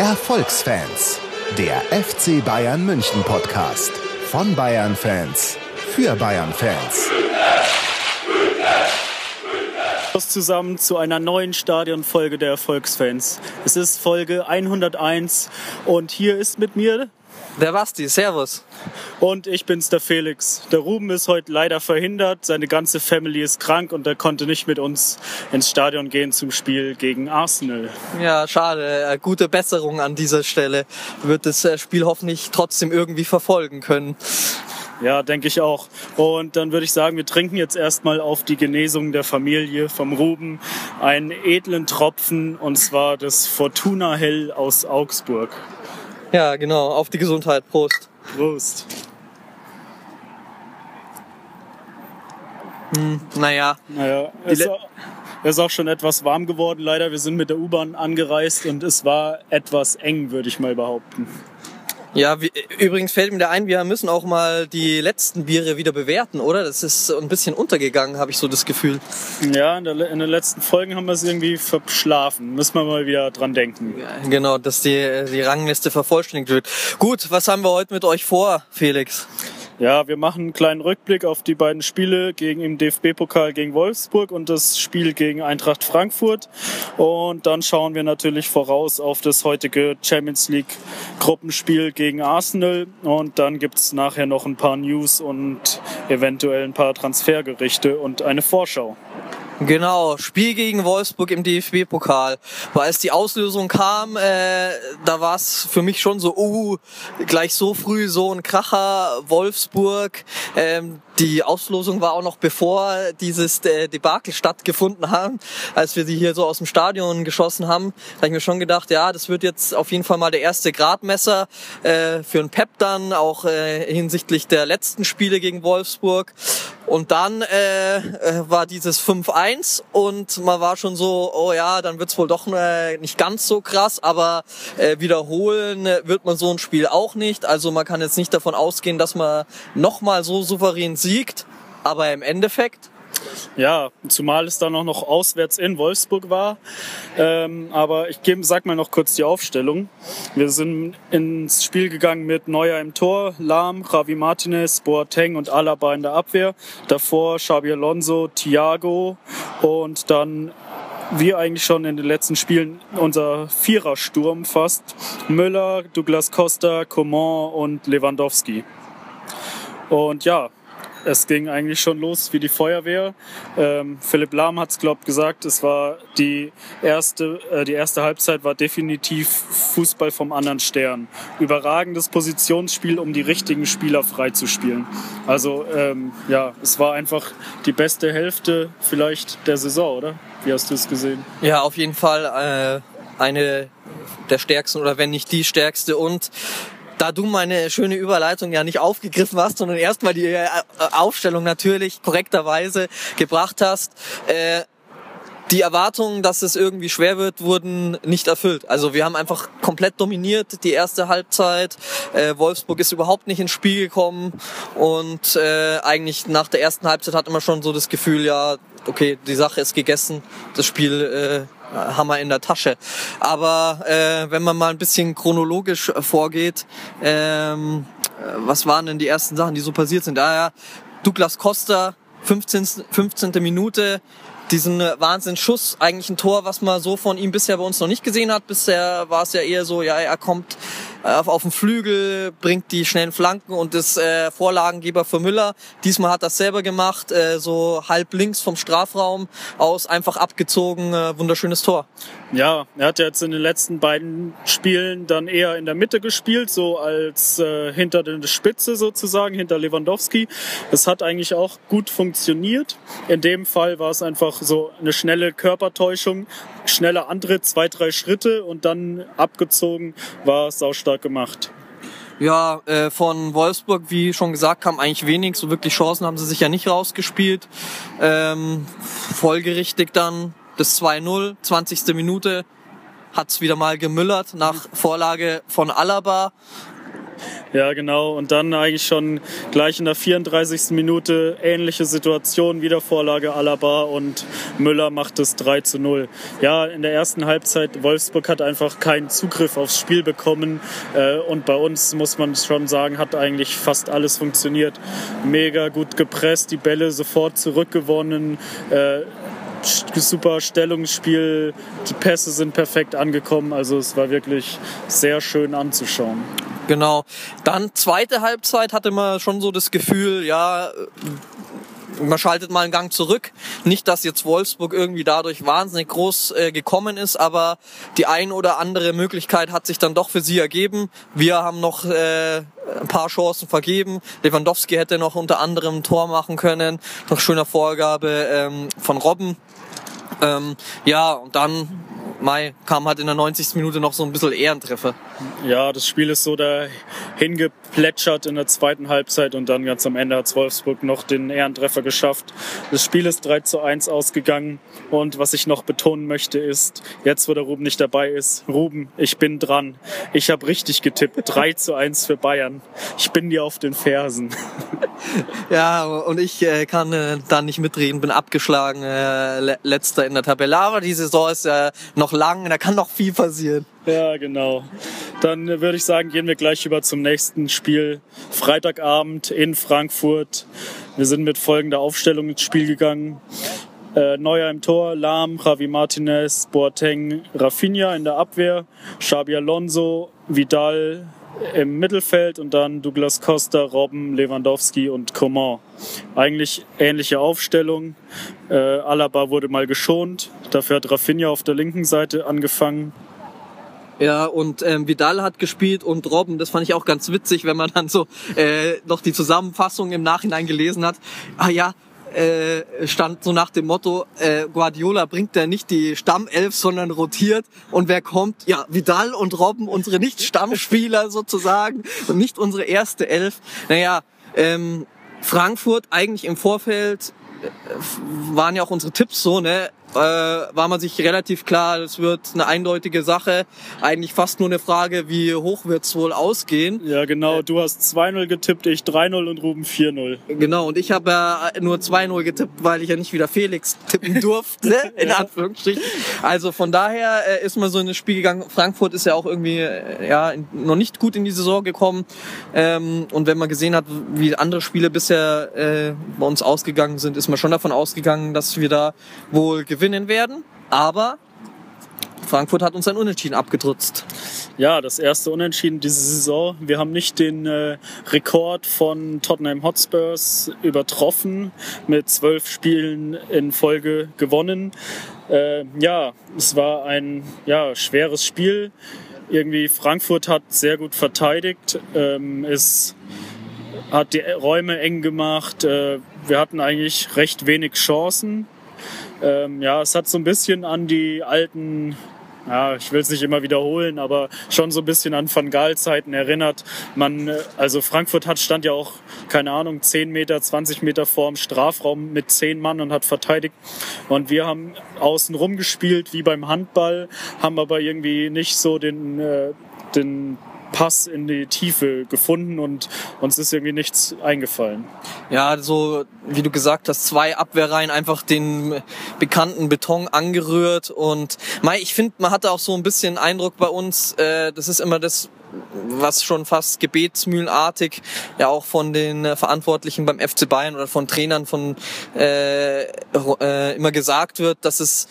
Erfolgsfans, der FC Bayern München Podcast von Bayern Fans für Bayern Fans. zusammen zu einer neuen Stadionfolge der Erfolgsfans. Es ist Folge 101 und hier ist mit mir der Basti, Servus. Und ich bin's, der Felix. Der Ruben ist heute leider verhindert. Seine ganze Family ist krank und er konnte nicht mit uns ins Stadion gehen zum Spiel gegen Arsenal. Ja, schade. Äh, gute Besserung an dieser Stelle. Wird das äh, Spiel hoffentlich trotzdem irgendwie verfolgen können. Ja, denke ich auch. Und dann würde ich sagen, wir trinken jetzt erstmal auf die Genesung der Familie vom Ruben einen edlen Tropfen und zwar das Fortuna Hell aus Augsburg. Ja, genau. Auf die Gesundheit. Prost. Prost. Hm, naja. Naja, es ist auch schon etwas warm geworden, leider. Wir sind mit der U-Bahn angereist und es war etwas eng, würde ich mal behaupten. Ja, wie, übrigens fällt mir da ein, wir müssen auch mal die letzten Biere wieder bewerten, oder? Das ist ein bisschen untergegangen, habe ich so das Gefühl. Ja, in, der, in, den letzten Folgen haben wir es irgendwie verschlafen. Müssen wir mal wieder dran denken. Ja, genau, dass die, die Rangliste vervollständigt wird. Gut, was haben wir heute mit euch vor, Felix? Ja, wir machen einen kleinen Rückblick auf die beiden Spiele gegen im DFB-Pokal gegen Wolfsburg und das Spiel gegen Eintracht Frankfurt. Und dann schauen wir natürlich voraus auf das heutige Champions League Gruppenspiel gegen Arsenal. Und dann gibt's nachher noch ein paar News und eventuell ein paar Transfergerichte und eine Vorschau. Genau, Spiel gegen Wolfsburg im DFB-Pokal. Weil als die Auslösung kam, äh, da war es für mich schon so, uh, gleich so früh so ein Kracher, Wolfsburg. Ähm, die Auslosung war auch noch bevor dieses äh, Debakel stattgefunden haben, als wir sie hier so aus dem Stadion geschossen haben. Da habe ich mir schon gedacht, ja, das wird jetzt auf jeden Fall mal der erste Gradmesser äh, für ein Pep dann, auch äh, hinsichtlich der letzten Spiele gegen Wolfsburg. Und dann äh, äh war dieses 5-1 und man war schon so, oh ja, dann wird's wohl doch äh, nicht ganz so krass, aber äh, wiederholen wird man so ein Spiel auch nicht. Also man kann jetzt nicht davon ausgehen, dass man nochmal so souverän siegt, aber im Endeffekt ja, zumal es dann auch noch auswärts in Wolfsburg war. Ähm, aber ich gebe, sag mal noch kurz die Aufstellung. Wir sind ins Spiel gegangen mit Neuer im Tor, Lahm, Javi Martinez, Boateng und Alaba in der Abwehr. Davor Xabi Alonso, Thiago und dann wie eigentlich schon in den letzten Spielen unser Vierersturm fast. Müller, Douglas Costa, Coman und Lewandowski. Und ja, es ging eigentlich schon los wie die Feuerwehr. Ähm, Philipp Lahm hat es, glaube gesagt, es war die erste, äh, die erste Halbzeit war definitiv Fußball vom anderen Stern. Überragendes Positionsspiel, um die richtigen Spieler freizuspielen. Also ähm, ja, es war einfach die beste Hälfte vielleicht der Saison, oder? Wie hast du es gesehen? Ja, auf jeden Fall äh, eine der stärksten oder wenn nicht die stärkste und da du meine schöne Überleitung ja nicht aufgegriffen hast, sondern erstmal die äh, Aufstellung natürlich korrekterweise gebracht hast, äh, die Erwartungen, dass es irgendwie schwer wird, wurden nicht erfüllt. Also wir haben einfach komplett dominiert die erste Halbzeit. Äh, Wolfsburg ist überhaupt nicht ins Spiel gekommen und äh, eigentlich nach der ersten Halbzeit hat man schon so das Gefühl, ja, okay, die Sache ist gegessen, das Spiel äh, Hammer in der Tasche. Aber äh, wenn man mal ein bisschen chronologisch vorgeht, ähm, was waren denn die ersten Sachen, die so passiert sind? Ah ja, Douglas Costa, 15. 15. Minute, diesen Wahnsinnsschuss, eigentlich ein Tor, was man so von ihm bisher bei uns noch nicht gesehen hat. Bisher war es ja eher so, ja, er kommt auf, auf den Flügel, bringt die schnellen Flanken und ist äh, Vorlagengeber für Müller. Diesmal hat er selber gemacht, äh, so halb links vom Strafraum aus, einfach abgezogen, äh, wunderschönes Tor. Ja, er hat jetzt in den letzten beiden Spielen dann eher in der Mitte gespielt, so als äh, hinter der Spitze sozusagen, hinter Lewandowski. Es hat eigentlich auch gut funktioniert. In dem Fall war es einfach so eine schnelle Körpertäuschung, schneller Antritt, zwei, drei Schritte und dann abgezogen, war saustark gemacht. Ja, äh, von Wolfsburg, wie schon gesagt, kam eigentlich wenig. So wirklich Chancen haben sie sich ja nicht rausgespielt. Ähm, folgerichtig dann das 2-0, 20. Minute hat's wieder mal gemüllert nach Vorlage von Alaba. Ja, genau. Und dann eigentlich schon gleich in der 34. Minute ähnliche Situation, Wiedervorlage Alaba und Müller macht es 3 zu 0. Ja, in der ersten Halbzeit, Wolfsburg hat einfach keinen Zugriff aufs Spiel bekommen. Äh, und bei uns, muss man schon sagen, hat eigentlich fast alles funktioniert. Mega gut gepresst, die Bälle sofort zurückgewonnen. Äh, super Stellungsspiel, die Pässe sind perfekt angekommen, also es war wirklich sehr schön anzuschauen. Genau. Dann zweite Halbzeit hatte man schon so das Gefühl, ja, man schaltet mal einen Gang zurück. Nicht, dass jetzt Wolfsburg irgendwie dadurch wahnsinnig groß äh, gekommen ist, aber die ein oder andere Möglichkeit hat sich dann doch für sie ergeben. Wir haben noch äh, ein paar Chancen vergeben. Lewandowski hätte noch unter anderem ein Tor machen können. Noch schöner Vorgabe ähm, von Robben. Ähm, ja, und dann Mai kam halt in der 90. Minute noch so ein bisschen Ehrentreffer. Ja, das Spiel ist so da hingeplätschert in der zweiten Halbzeit und dann ganz am Ende hat Wolfsburg noch den Ehrentreffer geschafft. Das Spiel ist 3 zu 1 ausgegangen und was ich noch betonen möchte ist, jetzt wo der Ruben nicht dabei ist, Ruben, ich bin dran. Ich habe richtig getippt. 3 zu 1 für Bayern. Ich bin dir auf den Fersen. Ja, und ich äh, kann äh, da nicht mitreden, bin abgeschlagen, äh, letzter in der Tabelle. Aber die Saison ist ja noch lang, da kann noch viel passieren. Ja, genau. Dann äh, würde ich sagen, gehen wir gleich über zum nächsten Spiel. Freitagabend in Frankfurt. Wir sind mit folgender Aufstellung ins Spiel gegangen. Äh, Neuer im Tor, Lahm, Javi Martinez, Boateng, Rafinha in der Abwehr, Xabi Alonso, Vidal, im Mittelfeld und dann Douglas Costa, Robben, Lewandowski und Coman. Eigentlich ähnliche Aufstellung. Äh, Alaba wurde mal geschont. Dafür hat Rafinha auf der linken Seite angefangen. Ja, und ähm, Vidal hat gespielt und Robben, das fand ich auch ganz witzig, wenn man dann so äh, noch die Zusammenfassung im Nachhinein gelesen hat. Ah ja, äh, stand so nach dem Motto, äh, Guardiola bringt ja nicht die Stammelf, sondern rotiert. Und wer kommt? Ja, Vidal und Robben, unsere Nicht-Stammspieler sozusagen und nicht unsere erste Elf. Naja, ähm, Frankfurt eigentlich im Vorfeld äh, waren ja auch unsere Tipps so, ne? Äh, war man sich relativ klar, es wird eine eindeutige Sache. Eigentlich fast nur eine Frage, wie hoch wird's wohl ausgehen. Ja, genau. Du hast 2-0 getippt, ich 3-0 und Ruben 4-0. Genau, und ich habe äh, nur 2-0 getippt, weil ich ja nicht wieder Felix tippen durfte, in Anführungsstrichen. Also von daher äh, ist man so in das Spiel gegangen. Frankfurt ist ja auch irgendwie äh, ja noch nicht gut in die Saison gekommen. Ähm, und wenn man gesehen hat, wie andere Spiele bisher äh, bei uns ausgegangen sind, ist man schon davon ausgegangen, dass wir da wohl gewinnen gewinnen werden. Aber Frankfurt hat uns ein Unentschieden abgedrückt. Ja, das erste Unentschieden diese Saison. Wir haben nicht den äh, Rekord von Tottenham Hotspurs übertroffen, mit zwölf Spielen in Folge gewonnen. Äh, ja, es war ein ja, schweres Spiel. Irgendwie Frankfurt hat sehr gut verteidigt. Ähm, es hat die Räume eng gemacht. Äh, wir hatten eigentlich recht wenig Chancen. Ähm, ja, es hat so ein bisschen an die alten ja, ich will es nicht immer wiederholen, aber schon so ein bisschen an Van Gaal-Zeiten erinnert. Man, äh, also Frankfurt hat stand ja auch, keine Ahnung, 10 Meter, 20 Meter vor dem Strafraum mit 10 Mann und hat verteidigt. Und wir haben außen rum gespielt, wie beim Handball, haben aber irgendwie nicht so den, äh, den Pass in die Tiefe gefunden und uns ist irgendwie nichts eingefallen. Ja, so wie du gesagt hast, zwei Abwehrreihen einfach den bekannten Beton angerührt und ich finde, man hatte auch so ein bisschen Eindruck bei uns, äh, das ist immer das was schon fast gebetsmühlenartig ja auch von den Verantwortlichen beim FC Bayern oder von Trainern von äh, äh, immer gesagt wird, dass es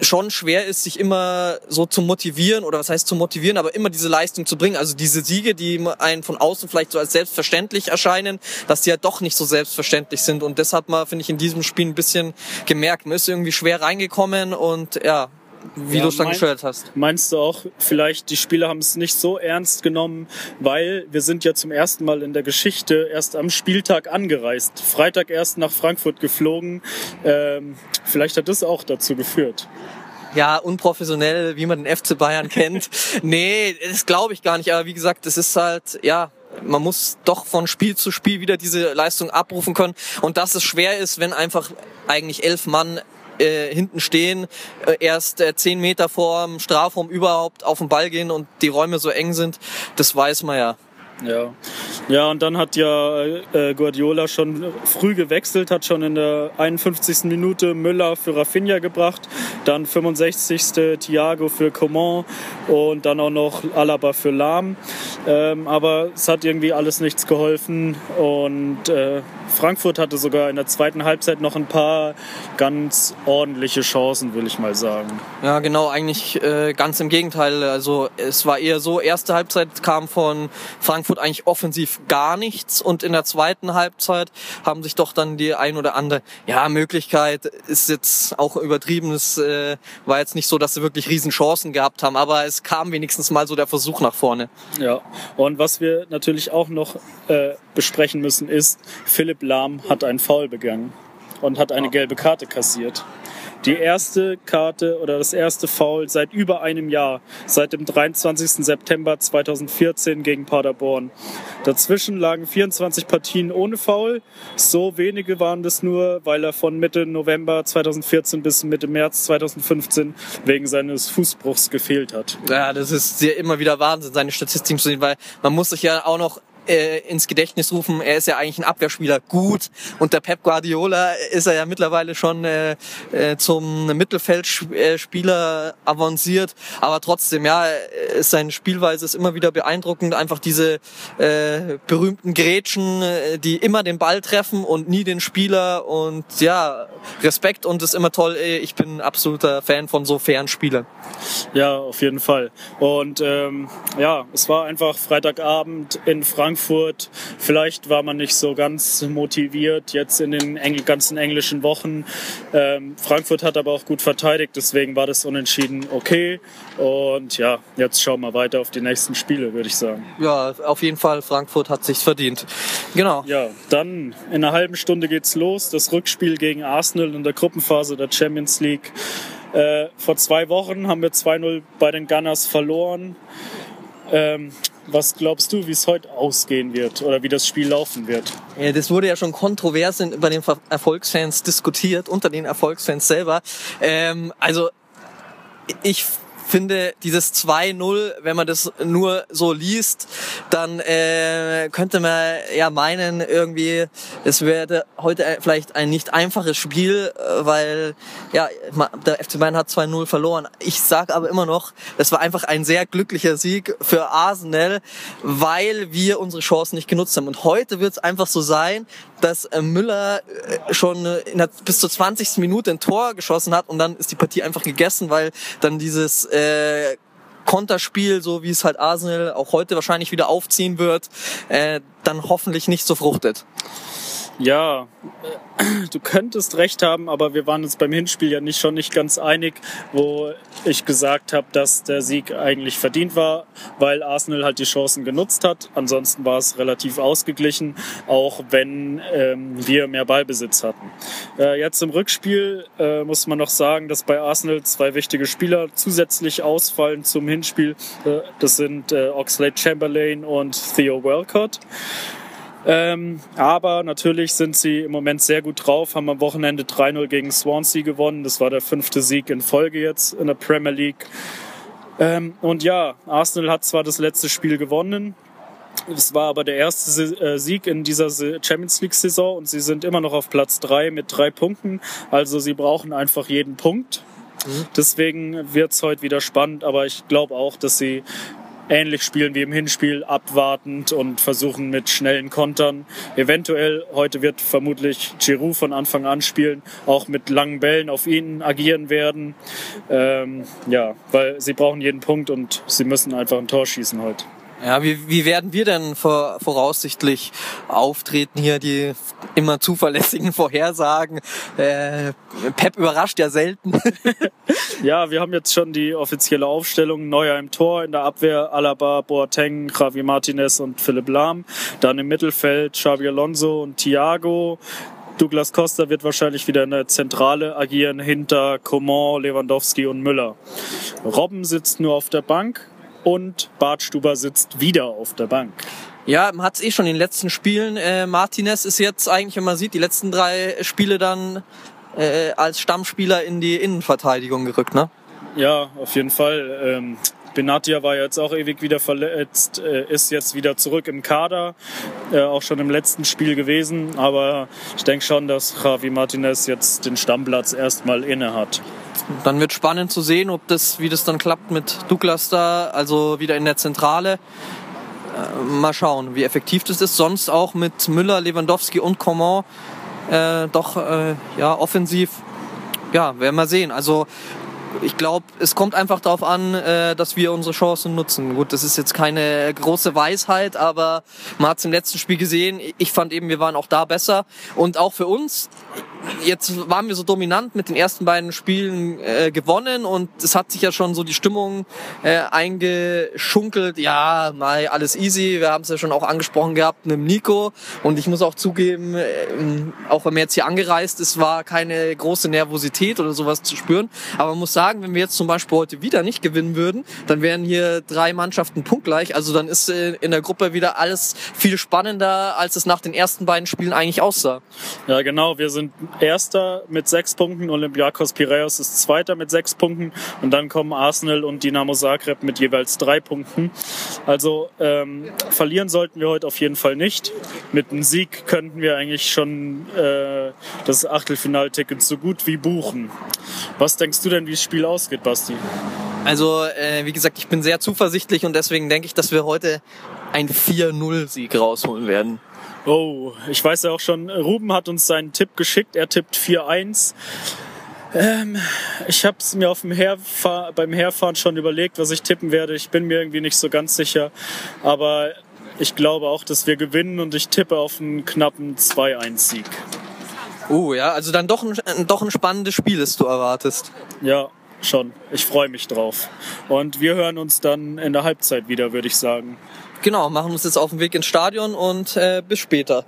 schon schwer ist, sich immer so zu motivieren oder was heißt zu motivieren, aber immer diese Leistung zu bringen. Also diese Siege, die einen von außen vielleicht so als selbstverständlich erscheinen, dass die ja doch nicht so selbstverständlich sind. Und das hat man, finde ich, in diesem Spiel ein bisschen gemerkt. Man ist irgendwie schwer reingekommen und ja, wie ja, du es dann geschildert hast. Meinst du auch, vielleicht die Spieler haben es nicht so ernst genommen, weil wir sind ja zum ersten Mal in der Geschichte erst am Spieltag angereist. Freitag erst nach Frankfurt geflogen. Ähm, vielleicht hat das auch dazu geführt ja, unprofessionell, wie man den FC Bayern kennt. nee, das glaube ich gar nicht. Aber wie gesagt, das ist halt, ja, man muss doch von Spiel zu Spiel wieder diese Leistung abrufen können. Und dass es schwer ist, wenn einfach eigentlich elf Mann äh, hinten stehen, äh, erst äh, zehn Meter vor dem Strafraum überhaupt auf den Ball gehen und die Räume so eng sind, das weiß man ja. Ja. Ja, und dann hat ja äh, Guardiola schon früh gewechselt, hat schon in der 51. Minute Müller für Rafinha gebracht, dann 65. Thiago für Coman und dann auch noch Alaba für Lahm. Ähm, aber es hat irgendwie alles nichts geholfen und äh, Frankfurt hatte sogar in der zweiten Halbzeit noch ein paar ganz ordentliche Chancen, will ich mal sagen. Ja, genau, eigentlich äh, ganz im Gegenteil. Also es war eher so, erste Halbzeit kam von Frankfurt eigentlich offensiv gar nichts und in der zweiten Halbzeit haben sich doch dann die ein oder andere, ja, Möglichkeit ist jetzt auch übertrieben, es äh, war jetzt nicht so, dass sie wirklich riesen Chancen gehabt haben, aber es kam wenigstens mal so der Versuch nach vorne. Ja, und was wir natürlich auch noch äh, besprechen müssen ist, Philipp Lahm hat einen Foul begangen und hat eine gelbe Karte kassiert. Die erste Karte oder das erste Foul seit über einem Jahr, seit dem 23. September 2014 gegen Paderborn. Dazwischen lagen 24 Partien ohne Foul. So wenige waren das nur, weil er von Mitte November 2014 bis Mitte März 2015 wegen seines Fußbruchs gefehlt hat. Ja, das ist immer wieder Wahnsinn, seine Statistiken zu sehen, weil man muss sich ja auch noch äh, ins Gedächtnis rufen, er ist ja eigentlich ein Abwehrspieler. Gut. Und der Pep Guardiola ist er ja mittlerweile schon äh, äh, zum Mittelfeldspieler avanciert, aber trotzdem, ja, ist seine Spielweise ist immer wieder beeindruckend, einfach diese äh, berühmten Grätschen, äh, die immer den Ball treffen und nie den Spieler. Und ja, Respekt und ist immer toll, ich bin absoluter Fan von so fairen Spielern. Ja, auf jeden Fall. Und ähm, ja, es war einfach Freitagabend in Frankfurt Frankfurt. Vielleicht war man nicht so ganz motiviert jetzt in den Engl ganzen englischen Wochen. Ähm, Frankfurt hat aber auch gut verteidigt, deswegen war das unentschieden okay. Und ja, jetzt schauen wir weiter auf die nächsten Spiele, würde ich sagen. Ja, auf jeden Fall, Frankfurt hat sich's verdient. Genau. Ja, dann in einer halben Stunde geht's los. Das Rückspiel gegen Arsenal in der Gruppenphase der Champions League. Äh, vor zwei Wochen haben wir 2-0 bei den Gunners verloren. Ähm, was glaubst du, wie es heute ausgehen wird oder wie das Spiel laufen wird? Ja, das wurde ja schon kontrovers bei den Erfolgsfans diskutiert, unter den Erfolgsfans selber. Ähm, also ich finde, dieses 2-0, wenn man das nur so liest, dann äh, könnte man ja meinen, irgendwie, es wäre heute vielleicht ein nicht einfaches Spiel, äh, weil ja, der FC Bayern hat 2-0 verloren. Ich sage aber immer noch, es war einfach ein sehr glücklicher Sieg für Arsenal, weil wir unsere Chancen nicht genutzt haben. Und heute wird es einfach so sein, dass äh, Müller äh, schon der, bis zur 20. Minute ein Tor geschossen hat und dann ist die Partie einfach gegessen, weil dann dieses äh, Konterspiel, so wie es halt Arsenal auch heute wahrscheinlich wieder aufziehen wird, äh, dann hoffentlich nicht so fruchtet. Ja, du könntest recht haben, aber wir waren uns beim Hinspiel ja nicht schon nicht ganz einig, wo ich gesagt habe, dass der Sieg eigentlich verdient war, weil Arsenal halt die Chancen genutzt hat. Ansonsten war es relativ ausgeglichen, auch wenn ähm, wir mehr Ballbesitz hatten. Äh, jetzt im Rückspiel äh, muss man noch sagen, dass bei Arsenal zwei wichtige Spieler zusätzlich ausfallen zum Hinspiel. Äh, das sind äh, Oxlade Chamberlain und Theo Walcott. Ähm, aber natürlich sind sie im Moment sehr gut drauf, haben am Wochenende 3-0 gegen Swansea gewonnen. Das war der fünfte Sieg in Folge jetzt in der Premier League. Ähm, und ja, Arsenal hat zwar das letzte Spiel gewonnen, es war aber der erste äh, Sieg in dieser Champions League-Saison und sie sind immer noch auf Platz drei mit drei Punkten. Also sie brauchen einfach jeden Punkt. Mhm. Deswegen wird es heute wieder spannend, aber ich glaube auch, dass sie ähnlich spielen wie im Hinspiel, abwartend und versuchen mit schnellen Kontern. Eventuell, heute wird vermutlich Giroud von Anfang an spielen, auch mit langen Bällen auf ihn agieren werden. Ähm, ja, weil sie brauchen jeden Punkt und sie müssen einfach ein Tor schießen heute. Ja, wie, wie werden wir denn vor, voraussichtlich auftreten hier, die immer zuverlässigen Vorhersagen? Äh, Pep überrascht ja selten. ja, wir haben jetzt schon die offizielle Aufstellung. Neuer im Tor, in der Abwehr Alaba, Boateng, Javi Martinez und Philipp Lahm. Dann im Mittelfeld Xavi Alonso und Thiago. Douglas Costa wird wahrscheinlich wieder in der Zentrale agieren, hinter Coman, Lewandowski und Müller. Robben sitzt nur auf der Bank, und Bart Stuber sitzt wieder auf der Bank. Ja, man hat es eh schon in den letzten Spielen. Äh, Martinez ist jetzt eigentlich, wenn man sieht, die letzten drei Spiele dann äh, als Stammspieler in die Innenverteidigung gerückt, ne? Ja, auf jeden Fall. Ähm, Benatia war jetzt auch ewig wieder verletzt, äh, ist jetzt wieder zurück im Kader, äh, auch schon im letzten Spiel gewesen. Aber ich denke schon, dass Javi Martinez jetzt den Stammplatz erstmal inne hat. Dann wird spannend zu sehen, ob das, wie das dann klappt mit Douglas da, also wieder in der Zentrale. Äh, mal schauen, wie effektiv das ist. Sonst auch mit Müller, Lewandowski und Coman äh, doch äh, ja offensiv. Ja, werden wir sehen. Also ich glaube, es kommt einfach darauf an, äh, dass wir unsere Chancen nutzen. Gut, das ist jetzt keine große Weisheit, aber man hat es im letzten Spiel gesehen. Ich fand eben, wir waren auch da besser. Und auch für uns, jetzt waren wir so dominant mit den ersten beiden Spielen äh, gewonnen und es hat sich ja schon so die Stimmung äh, eingeschunkelt. Ja, mal alles easy. Wir haben es ja schon auch angesprochen gehabt mit Nico und ich muss auch zugeben, äh, auch wenn man jetzt hier angereist ist, war keine große Nervosität oder sowas zu spüren. Aber man muss sagen, wenn wir jetzt zum Beispiel heute wieder nicht gewinnen würden, dann wären hier drei Mannschaften punktgleich. Also dann ist äh, in der Gruppe wieder alles viel spannender, als es nach den ersten beiden Spielen eigentlich aussah. Ja, genau. Wir sind Erster mit sechs Punkten, Olympiakos Piraeus ist Zweiter mit sechs Punkten und dann kommen Arsenal und Dinamo Zagreb mit jeweils drei Punkten. Also ähm, verlieren sollten wir heute auf jeden Fall nicht. Mit einem Sieg könnten wir eigentlich schon äh, das Achtelfinalticket so gut wie buchen. Was denkst du denn, wie das Spiel ausgeht, Basti? Also, äh, wie gesagt, ich bin sehr zuversichtlich und deswegen denke ich, dass wir heute ein 4-0-Sieg rausholen werden. Oh, ich weiß ja auch schon, Ruben hat uns seinen Tipp geschickt. Er tippt 4-1. Ähm, ich habe es mir auf dem Herfahr beim Herfahren schon überlegt, was ich tippen werde. Ich bin mir irgendwie nicht so ganz sicher. Aber ich glaube auch, dass wir gewinnen und ich tippe auf einen knappen 2-1-Sieg. Oh ja, also dann doch ein, doch ein spannendes Spiel, das du erwartest. Ja, schon. Ich freue mich drauf. Und wir hören uns dann in der Halbzeit wieder, würde ich sagen. Genau, machen uns jetzt auf den Weg ins Stadion und äh, bis später.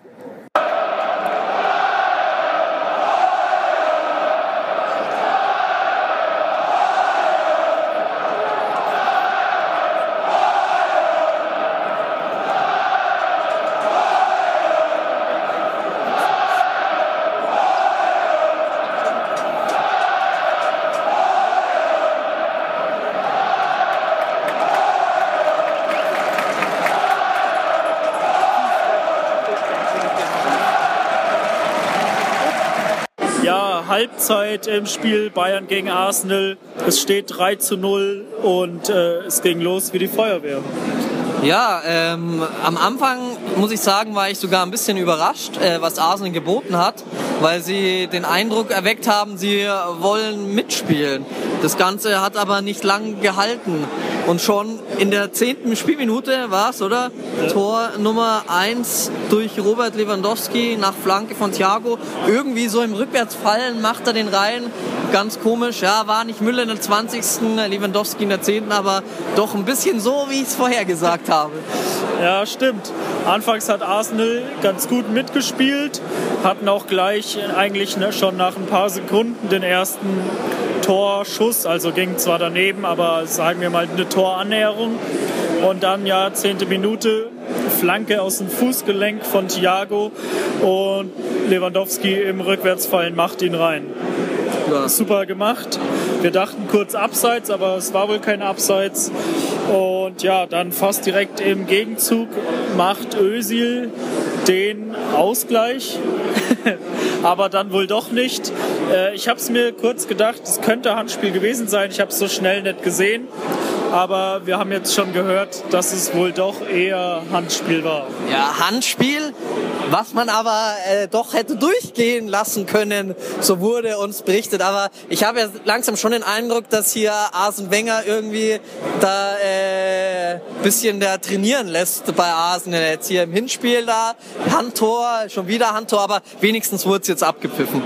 Halbzeit im Spiel Bayern gegen Arsenal. Es steht 3 zu 0 und äh, es ging los wie die Feuerwehr. Ja, ähm, am Anfang muss ich sagen, war ich sogar ein bisschen überrascht, äh, was Arsenal geboten hat, weil sie den Eindruck erweckt haben, sie wollen mitspielen. Das Ganze hat aber nicht lang gehalten. Und schon in der zehnten Spielminute war es, oder? Tor Nummer eins durch Robert Lewandowski nach Flanke von Thiago. Irgendwie so im Rückwärtsfallen macht er den rein. Ganz komisch. Ja, war nicht Müller in der 20. Lewandowski in der 10. Aber doch ein bisschen so, wie ich es vorher gesagt habe. Ja, stimmt. Anfangs hat Arsenal ganz gut mitgespielt, hatten auch gleich eigentlich ne, schon nach ein paar Sekunden den ersten Torschuss, also ging zwar daneben, aber sagen wir mal eine Torannäherung. Und dann ja, zehnte Minute, Flanke aus dem Fußgelenk von Thiago und Lewandowski im Rückwärtsfallen macht ihn rein. Ja. Super gemacht. Wir dachten kurz abseits, aber es war wohl kein Abseits. Und ja, dann fast direkt im Gegenzug macht Özil den Ausgleich, aber dann wohl doch nicht. Äh, ich habe es mir kurz gedacht, es könnte Handspiel gewesen sein. Ich habe es so schnell nicht gesehen. Aber wir haben jetzt schon gehört, dass es wohl doch eher Handspiel war. Ja, Handspiel, was man aber äh, doch hätte durchgehen lassen können, so wurde uns berichtet. Aber ich habe ja langsam schon den Eindruck, dass hier Arsene Wenger irgendwie da äh, bisschen der trainieren lässt bei Arsenal. Jetzt hier im Hinspiel da, Handtor, schon wieder Handtor, aber wenigstens wurde es jetzt abgepfiffen.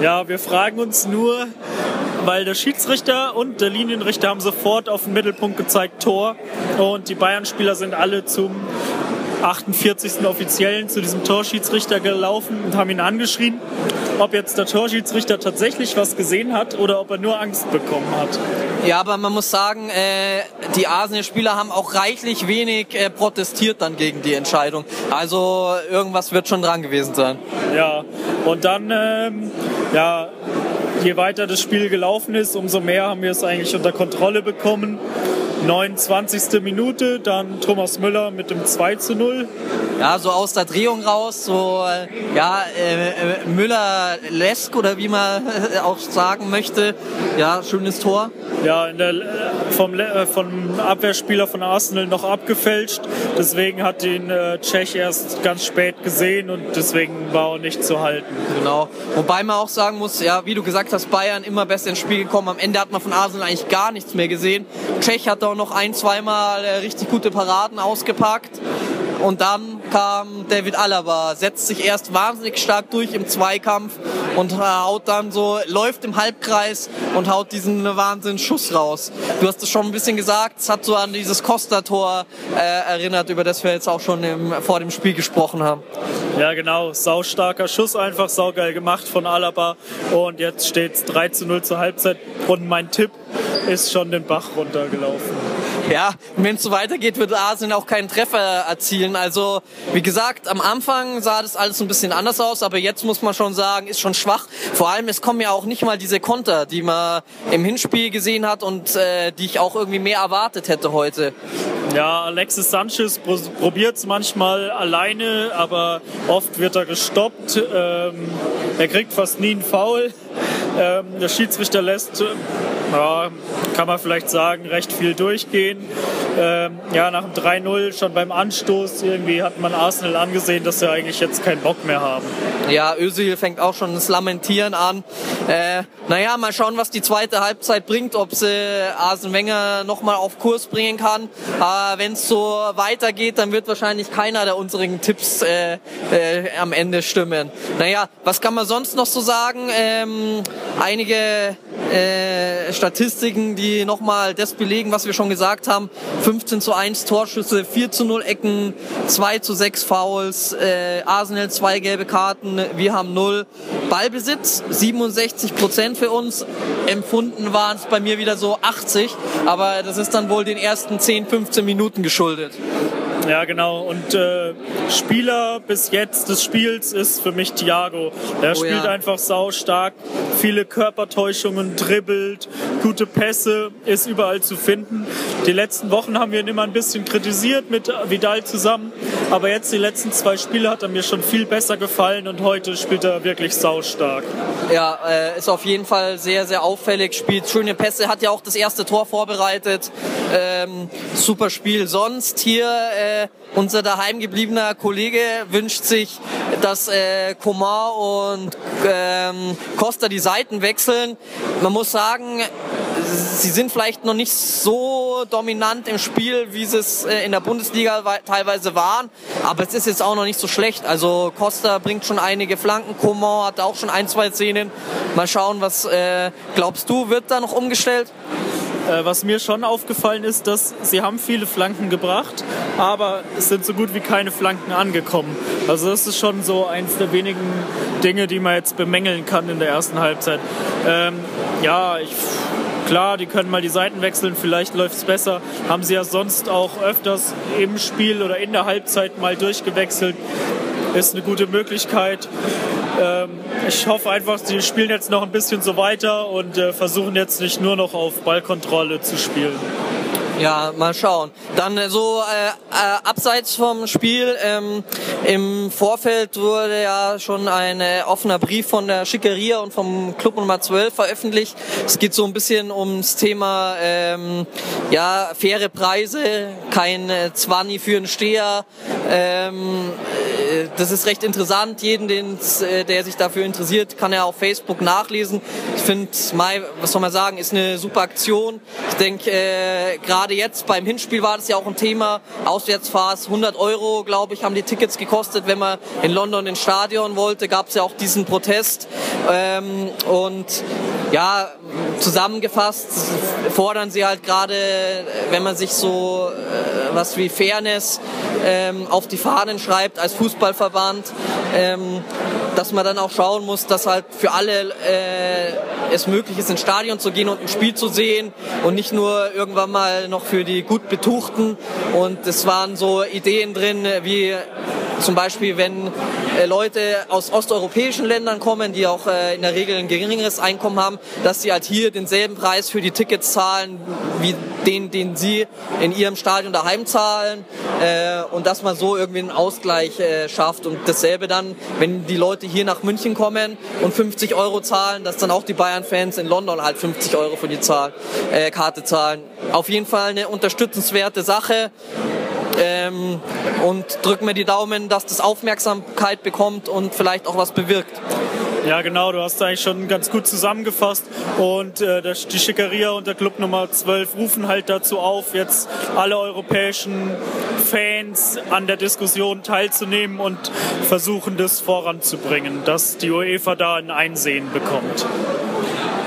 Ja, wir fragen uns nur, weil der Schiedsrichter und der Linienrichter haben sofort auf den Mittelpunkt gezeigt Tor und die Bayern-Spieler sind alle zum 48. Offiziellen zu diesem Torschiedsrichter gelaufen und haben ihn angeschrien, ob jetzt der Torschiedsrichter tatsächlich was gesehen hat oder ob er nur Angst bekommen hat. Ja, aber man muss sagen, äh, die Arsenal-Spieler haben auch reichlich wenig äh, protestiert dann gegen die Entscheidung. Also irgendwas wird schon dran gewesen sein. Ja, und dann ähm, ja, je weiter das Spiel gelaufen ist, umso mehr haben wir es eigentlich unter Kontrolle bekommen. 29. Minute, dann Thomas Müller mit dem 2 zu 0. Ja, so aus der Drehung raus, so ja, äh, Müller-lesk oder wie man auch sagen möchte. Ja, schönes Tor. Ja, der, äh, vom, äh, vom Abwehrspieler von Arsenal noch abgefälscht. Deswegen hat ihn äh, Tschech erst ganz spät gesehen und deswegen war er nicht zu halten. Genau. Wobei man auch sagen muss, ja, wie du gesagt hast, Bayern immer besser ins Spiel gekommen. Am Ende hat man von Arsenal eigentlich gar nichts mehr gesehen. Tschech hat auch noch ein, zweimal äh, richtig gute Paraden ausgepackt. Und dann kam David Alaba, setzt sich erst wahnsinnig stark durch im Zweikampf und haut dann so, läuft im Halbkreis und haut diesen wahnsinnigen Schuss raus. Du hast es schon ein bisschen gesagt, es hat so an dieses Costa-Tor äh, erinnert, über das wir jetzt auch schon im, vor dem Spiel gesprochen haben. Ja, genau. Saustarker Schuss, einfach saugeil gemacht von Alaba. Und jetzt steht es 3 zu 0 zur Halbzeit. Und mein Tipp ist schon den Bach runtergelaufen. Ja, wenn es so weitergeht, wird Arsenal auch keinen Treffer erzielen. Also, wie gesagt, am Anfang sah das alles ein bisschen anders aus, aber jetzt muss man schon sagen, ist schon schwach. Vor allem, es kommen ja auch nicht mal diese Konter, die man im Hinspiel gesehen hat und äh, die ich auch irgendwie mehr erwartet hätte heute. Ja, Alexis Sanchez probiert es manchmal alleine, aber oft wird er gestoppt. Ähm, er kriegt fast nie einen Foul. Ähm, der Schiedsrichter lässt, ja, kann man vielleicht sagen, recht viel durchgehen. Ähm, ja, nach dem 3-0 schon beim Anstoß irgendwie hat man Arsenal angesehen, dass sie eigentlich jetzt keinen Bock mehr haben. Ja, Özil fängt auch schon das Lamentieren an. Äh, naja, mal schauen, was die zweite Halbzeit bringt, ob sie Arsene Wenger nochmal auf Kurs bringen kann. Aber wenn es so weitergeht, dann wird wahrscheinlich keiner der unseren Tipps äh, äh, am Ende stimmen. Naja, was kann man sonst noch so sagen? Ähm, einige äh, Statistiken, die nochmal das belegen, was wir schon gesagt haben. 15 zu 1 Torschüsse, 4 zu 0 Ecken, 2 zu 6 Fouls, äh, Arsenal zwei gelbe Karten, wir haben 0. Ballbesitz, 67 Prozent für uns. Empfunden waren es bei mir wieder so 80, aber das ist dann wohl den ersten 10, 15 Minuten geschuldet. Ja, genau. Und äh, Spieler bis jetzt des Spiels ist für mich Thiago. Er oh, spielt ja. einfach sau stark, viele Körpertäuschungen, dribbelt, gute Pässe, ist überall zu finden. Die letzten Wochen haben wir ihn immer ein bisschen kritisiert mit Vidal zusammen, aber jetzt die letzten zwei Spiele hat er mir schon viel besser gefallen und heute spielt er wirklich sau stark. Ja, äh, ist auf jeden Fall sehr, sehr auffällig, spielt schöne Pässe, hat ja auch das erste Tor vorbereitet. Ähm, super Spiel. Sonst hier äh, unser daheim gebliebener Kollege wünscht sich, dass äh, Coman und ähm, Costa die Seiten wechseln. Man muss sagen, sie sind vielleicht noch nicht so dominant im Spiel, wie sie es äh, in der Bundesliga teilweise waren, aber es ist jetzt auch noch nicht so schlecht. Also Costa bringt schon einige Flanken, Coman hat auch schon ein, zwei Szenen. Mal schauen, was äh, glaubst du, wird da noch umgestellt? Äh, was mir schon aufgefallen ist, dass sie haben viele Flanken gebracht, aber es sind so gut wie keine Flanken angekommen. Also das ist schon so eins der wenigen Dinge, die man jetzt bemängeln kann in der ersten Halbzeit. Ähm, ja, ich, klar, die können mal die Seiten wechseln, vielleicht läuft es besser. Haben sie ja sonst auch öfters im Spiel oder in der Halbzeit mal durchgewechselt. Ist eine gute Möglichkeit. Ähm, ich hoffe einfach, sie spielen jetzt noch ein bisschen so weiter und äh, versuchen jetzt nicht nur noch auf Ballkontrolle zu spielen. Ja, mal schauen. Dann äh, so äh, äh, abseits vom Spiel, ähm, im Vorfeld wurde ja schon ein äh, offener Brief von der Schickeria und vom Club Nummer 12 veröffentlicht. Es geht so ein bisschen ums Thema ähm, ja, faire Preise, kein äh, Zwanni für einen Steher. Ähm, äh, das ist recht interessant. Jeden, den, äh, der sich dafür interessiert, kann er auf Facebook nachlesen. Ich finde, was soll man sagen, ist eine super Aktion. Ich denke, äh, gerade jetzt beim Hinspiel war das ja auch ein Thema. Auswärtsfahrt 100 Euro, glaube ich, haben die Tickets gekostet. Wenn man in London ins Stadion wollte, gab es ja auch diesen Protest. Ähm, und ja, zusammengefasst fordern sie halt gerade, wenn man sich so äh, was wie Fairness ähm, auf die Fahnen schreibt als Fußballverband, ähm, dass man dann auch schauen muss, dass halt für alle äh, es möglich ist, ins Stadion zu gehen und ein Spiel zu sehen und nicht nur irgendwann mal noch für die gut Betuchten. Und es waren so Ideen drin, wie zum Beispiel, wenn äh, Leute aus osteuropäischen Ländern kommen, die auch äh, in der Regel ein geringeres Einkommen haben, dass sie halt hier denselben Preis für die Tickets zahlen, wie den, den sie in ihrem Stadion daheim zahlen äh, und dass man so irgendwie einen Ausgleich äh, schafft und dasselbe dann, wenn die Leute hier nach München kommen und 50 Euro zahlen, dass dann auch die Bayern-Fans in London halt 50 Euro für die Zahl, äh, Karte zahlen. Auf jeden Fall eine unterstützenswerte Sache. Ähm, und drücken wir die Daumen, dass das Aufmerksamkeit bekommt und vielleicht auch was bewirkt. Ja, genau, du hast eigentlich schon ganz gut zusammengefasst. Und äh, die Schickeria und der Club Nummer 12 rufen halt dazu auf, jetzt alle europäischen Fans an der Diskussion teilzunehmen und versuchen, das voranzubringen, dass die UEFA da ein Einsehen bekommt.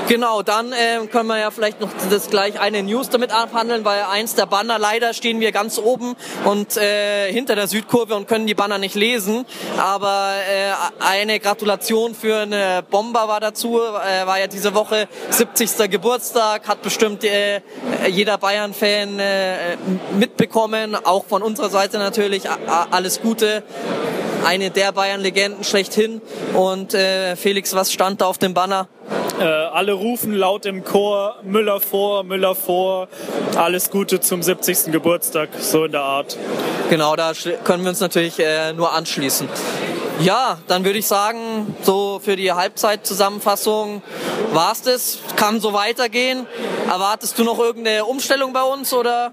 Genau, dann äh, können wir ja vielleicht noch das gleich eine News damit abhandeln, weil eins der Banner, leider stehen wir ganz oben und äh, hinter der Südkurve und können die Banner nicht lesen. Aber äh, eine Gratulation für eine Bomber war dazu, äh, war ja diese Woche 70. Geburtstag, hat bestimmt äh, jeder Bayern-Fan äh, mitbekommen, auch von unserer Seite natürlich alles Gute eine der Bayern-Legenden schlechthin. Und äh, Felix, was stand da auf dem Banner? Äh, alle rufen laut im Chor Müller vor, Müller vor. Alles Gute zum 70. Geburtstag, so in der Art. Genau, da können wir uns natürlich äh, nur anschließen. Ja, dann würde ich sagen, so für die Halbzeitzusammenfassung war es das. Kann so weitergehen. Erwartest du noch irgendeine Umstellung bei uns oder?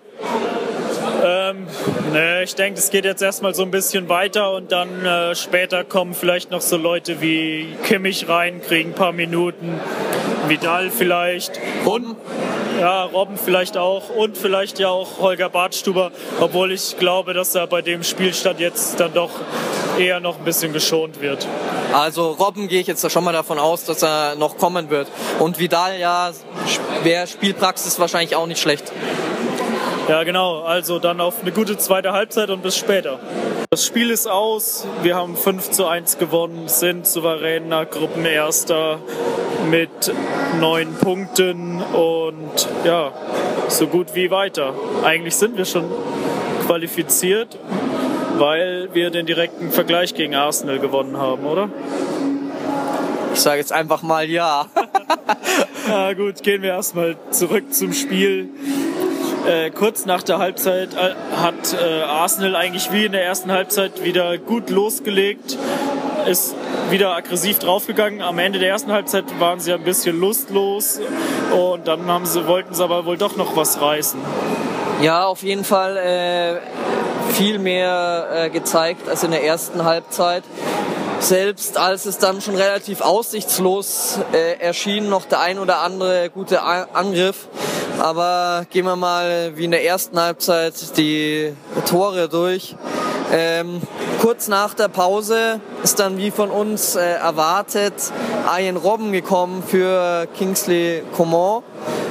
Ähm, ne, ich denke, es geht jetzt erstmal so ein bisschen weiter und dann äh, später kommen vielleicht noch so Leute wie Kimmich rein, kriegen ein paar Minuten, Vidal vielleicht und ja, Robben vielleicht auch und vielleicht ja auch Holger Bartstuber, obwohl ich glaube, dass er bei dem Spielstand jetzt dann doch eher noch ein bisschen geschont wird. Also Robben gehe ich jetzt schon mal davon aus, dass er noch kommen wird. Und Vidal, ja, wäre Spielpraxis wahrscheinlich auch nicht schlecht. Ja, genau. Also dann auf eine gute zweite Halbzeit und bis später. Das Spiel ist aus. Wir haben 5 zu 1 gewonnen, sind souveräner Gruppenerster mit neun Punkten und ja, so gut wie weiter. Eigentlich sind wir schon qualifiziert, weil wir den direkten Vergleich gegen Arsenal gewonnen haben, oder? Ich sage jetzt einfach mal ja. ja gut, gehen wir erstmal zurück zum Spiel. Äh, kurz nach der Halbzeit äh, hat äh, Arsenal eigentlich wie in der ersten Halbzeit wieder gut losgelegt, ist wieder aggressiv draufgegangen. Am Ende der ersten Halbzeit waren sie ein bisschen lustlos und dann haben sie, wollten sie aber wohl doch noch was reißen. Ja, auf jeden Fall äh, viel mehr gezeigt als in der ersten Halbzeit selbst als es dann schon relativ aussichtslos äh, erschien, noch der ein oder andere gute Angriff. Aber gehen wir mal wie in der ersten Halbzeit die Tore durch. Ähm, kurz nach der Pause ist dann wie von uns äh, erwartet Ian Robben gekommen für Kingsley Coman.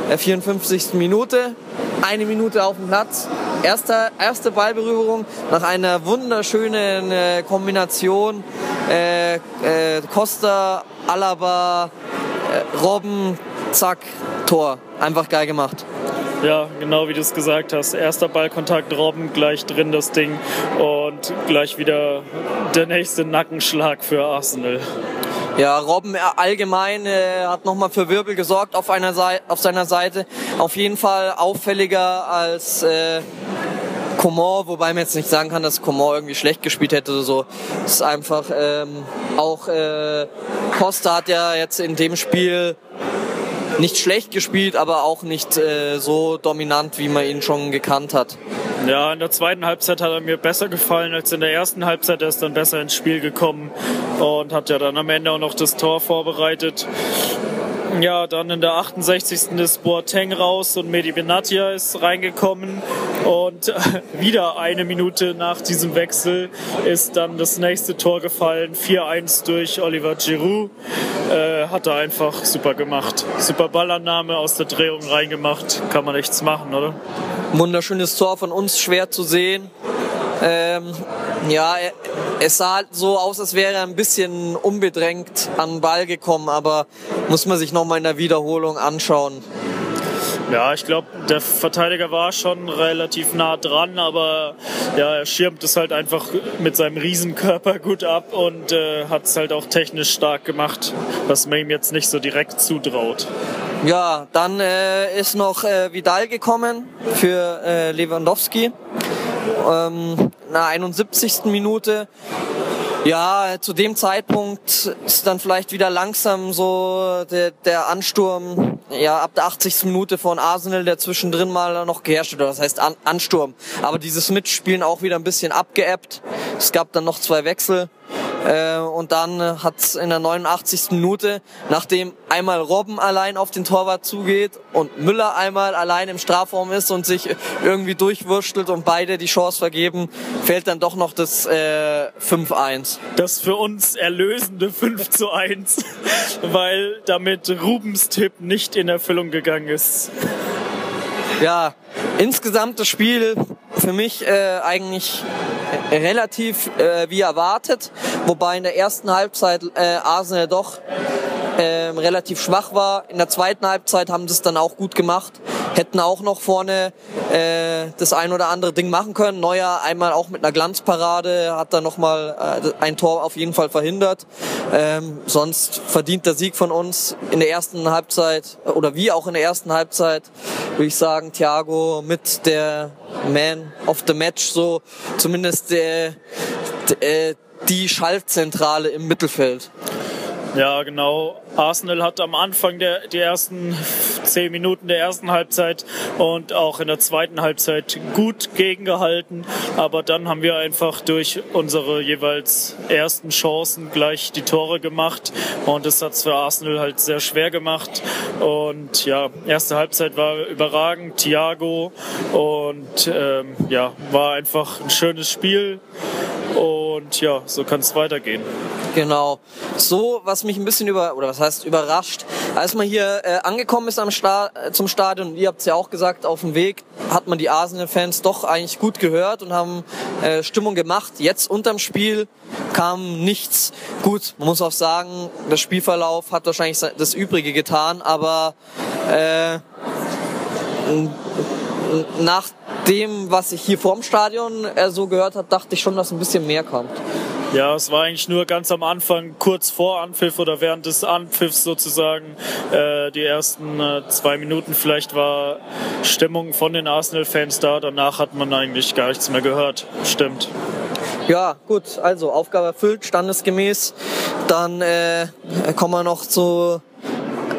Der 54. Minute. Eine Minute auf dem Platz. Erste, erste Ballberührung nach einer wunderschönen äh, Kombination. Äh, äh, Costa, Alaba, äh, Robben, zack, Tor. Einfach geil gemacht. Ja, genau wie du es gesagt hast. Erster Ballkontakt, Robben, gleich drin das Ding und gleich wieder der nächste Nackenschlag für Arsenal. Ja, Robben allgemein äh, hat nochmal für Wirbel gesorgt auf, einer Seite, auf seiner Seite. Auf jeden Fall auffälliger als äh, Coman, wobei man jetzt nicht sagen kann, dass Coman irgendwie schlecht gespielt hätte oder so. Es ist einfach ähm, auch äh, Costa hat ja jetzt in dem Spiel nicht schlecht gespielt, aber auch nicht äh, so dominant, wie man ihn schon gekannt hat. Ja, in der zweiten Halbzeit hat er mir besser gefallen als in der ersten Halbzeit. Er ist dann besser ins Spiel gekommen und hat ja dann am Ende auch noch das Tor vorbereitet. Ja, dann in der 68. ist Boateng raus und Medi Benatia ist reingekommen. Und wieder eine Minute nach diesem Wechsel ist dann das nächste Tor gefallen. 4-1 durch Oliver Giroud. Äh, hat er einfach super gemacht. Super Ballannahme aus der Drehung reingemacht. Kann man nichts machen, oder? Wunderschönes Tor von uns, schwer zu sehen. Ähm, ja, es sah halt so aus, als wäre er ein bisschen unbedrängt an den Ball gekommen, aber muss man sich nochmal in der Wiederholung anschauen. Ja, ich glaube, der Verteidiger war schon relativ nah dran, aber ja, er schirmt es halt einfach mit seinem Riesenkörper gut ab und äh, hat es halt auch technisch stark gemacht, was man ihm jetzt nicht so direkt zutraut. Ja, dann äh, ist noch äh, Vidal gekommen für äh, Lewandowski. Ähm, na 71. Minute ja, zu dem Zeitpunkt ist dann vielleicht wieder langsam so der, der Ansturm, ja, ab der 80. Minute von Arsenal, der zwischendrin mal noch geherrscht hat, das heißt An Ansturm. Aber dieses Mitspielen auch wieder ein bisschen abgeebbt. Es gab dann noch zwei Wechsel. Äh, und dann hat's in der 89. Minute, nachdem einmal Robben allein auf den Torwart zugeht und Müller einmal allein im Strafraum ist und sich irgendwie durchwurschtelt und beide die Chance vergeben, fällt dann doch noch das äh, 5-1. Das für uns erlösende 5 zu 1, weil damit Rubens Tipp nicht in Erfüllung gegangen ist. Ja, insgesamt das Spiel für mich äh, eigentlich relativ äh, wie erwartet, wobei in der ersten Halbzeit äh, Arsenal doch äh, relativ schwach war. In der zweiten Halbzeit haben sie es dann auch gut gemacht, hätten auch noch vorne äh, das ein oder andere Ding machen können. Neuer einmal auch mit einer Glanzparade hat dann nochmal äh, ein Tor auf jeden Fall verhindert. Ähm, sonst verdient der Sieg von uns in der ersten Halbzeit oder wie auch in der ersten Halbzeit, würde ich sagen, Thiago mit der Man of the Match, so zumindest äh, die Schaltzentrale im Mittelfeld. Ja, genau. Arsenal hat am Anfang der die ersten zehn Minuten der ersten Halbzeit und auch in der zweiten Halbzeit gut gegengehalten. Aber dann haben wir einfach durch unsere jeweils ersten Chancen gleich die Tore gemacht und das hat es für Arsenal halt sehr schwer gemacht. Und ja, erste Halbzeit war überragend, Thiago und ähm, ja, war einfach ein schönes Spiel. Und ja, so kann es weitergehen. Genau. So, was mich ein bisschen über, oder was heißt überrascht, als man hier äh, angekommen ist am Sta zum Stadion, ihr habt es ja auch gesagt, auf dem Weg hat man die Arsenal-Fans doch eigentlich gut gehört und haben äh, Stimmung gemacht. Jetzt unterm Spiel kam nichts. Gut, man muss auch sagen, der Spielverlauf hat wahrscheinlich das Übrige getan, aber äh, nach dem, was ich hier vorm Stadion äh, so gehört habe, dachte ich schon, dass ein bisschen mehr kommt. Ja, es war eigentlich nur ganz am Anfang, kurz vor Anpfiff oder während des Anpfiffs sozusagen, äh, die ersten äh, zwei Minuten vielleicht war Stimmung von den Arsenal-Fans da. Danach hat man eigentlich gar nichts mehr gehört. Stimmt. Ja, gut, also Aufgabe erfüllt, standesgemäß. Dann äh, kommen wir noch zu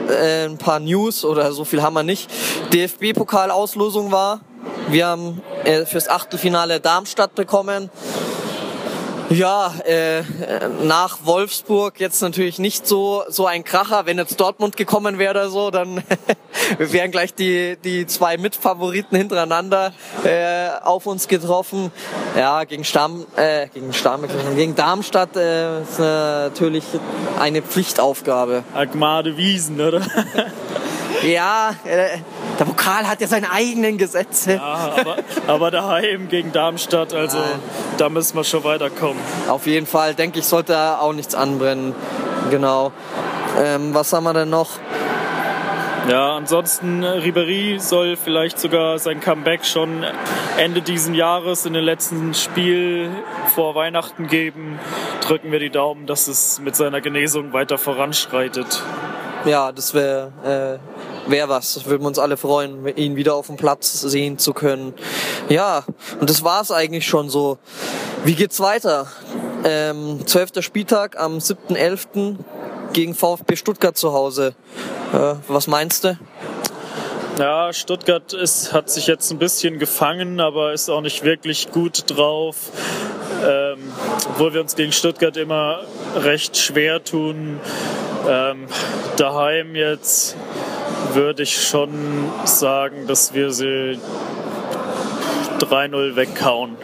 äh, ein paar News oder so viel haben wir nicht. DFB-Pokalauslosung war. Wir haben äh, fürs Achtelfinale Darmstadt bekommen. Ja, äh, nach Wolfsburg jetzt natürlich nicht so so ein Kracher. Wenn jetzt Dortmund gekommen wäre oder so, dann wären gleich die die zwei Mitfavoriten hintereinander äh, auf uns getroffen. Ja, gegen Stamm, äh, gegen Stamm, gegen Darmstadt äh, ist natürlich eine Pflichtaufgabe. Agmade Wiesen, oder? ja, äh, der Pokal hat ja seine eigenen Gesetze. Ja, aber, aber daheim gegen Darmstadt, also Nein. da müssen wir schon weiterkommen. Auf jeden Fall, denke ich, sollte da auch nichts anbrennen. Genau. Ähm, was haben wir denn noch? Ja, ansonsten äh, Ribery soll vielleicht sogar sein Comeback schon Ende diesen Jahres in den letzten Spiel vor Weihnachten geben. Drücken wir die Daumen, dass es mit seiner Genesung weiter voranschreitet. Ja, das wäre äh, wäre was. Würden wir uns alle freuen, ihn wieder auf dem Platz sehen zu können. Ja, und das war's eigentlich schon so. Wie geht's weiter? Ähm, 12. Spieltag am 7.11. gegen VfB Stuttgart zu Hause. Äh, was meinst du? Ja, Stuttgart ist, hat sich jetzt ein bisschen gefangen, aber ist auch nicht wirklich gut drauf. Ähm, obwohl wir uns gegen Stuttgart immer recht schwer tun. Ähm, daheim jetzt würde ich schon sagen, dass wir sie 3-0 weghauen.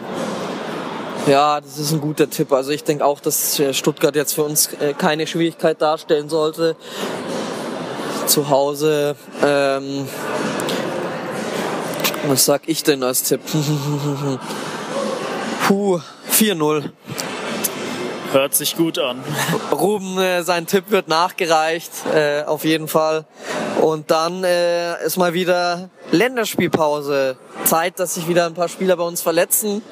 Ja, das ist ein guter Tipp. Also ich denke auch, dass Stuttgart jetzt für uns äh, keine Schwierigkeit darstellen sollte. Zu Hause. Ähm, was sag ich denn als Tipp? Puh, 4-0. Hört sich gut an. Ruben, äh, sein Tipp wird nachgereicht, äh, auf jeden Fall. Und dann äh, ist mal wieder Länderspielpause. Zeit, dass sich wieder ein paar Spieler bei uns verletzen.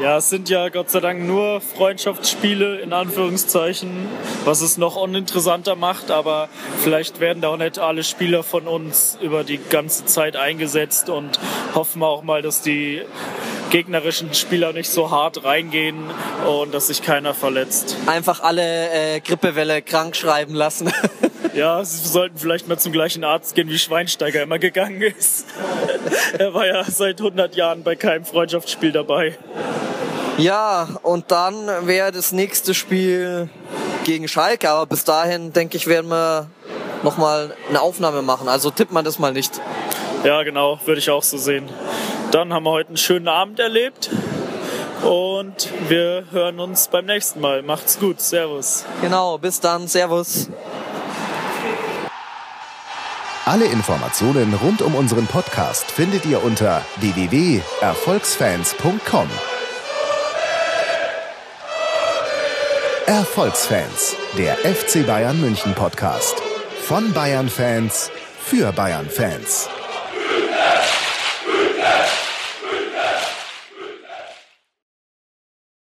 Ja, es sind ja Gott sei Dank nur Freundschaftsspiele in Anführungszeichen, was es noch uninteressanter macht, aber vielleicht werden da auch nicht alle Spieler von uns über die ganze Zeit eingesetzt und hoffen wir auch mal, dass die gegnerischen Spieler nicht so hart reingehen und dass sich keiner verletzt. Einfach alle äh, Grippewelle krank schreiben lassen. Ja, sie sollten vielleicht mal zum gleichen Arzt gehen, wie Schweinsteiger immer gegangen ist. er war ja seit 100 Jahren bei keinem Freundschaftsspiel dabei. Ja, und dann wäre das nächste Spiel gegen Schalke, aber bis dahin, denke ich, werden wir nochmal eine Aufnahme machen. Also tippt man das mal nicht. Ja, genau, würde ich auch so sehen. Dann haben wir heute einen schönen Abend erlebt und wir hören uns beim nächsten Mal. Macht's gut, Servus. Genau, bis dann, Servus. Alle Informationen rund um unseren Podcast findet ihr unter www.erfolgsfans.com. Erfolgsfans, der FC Bayern München Podcast. Von Bayern Fans für Bayern Fans.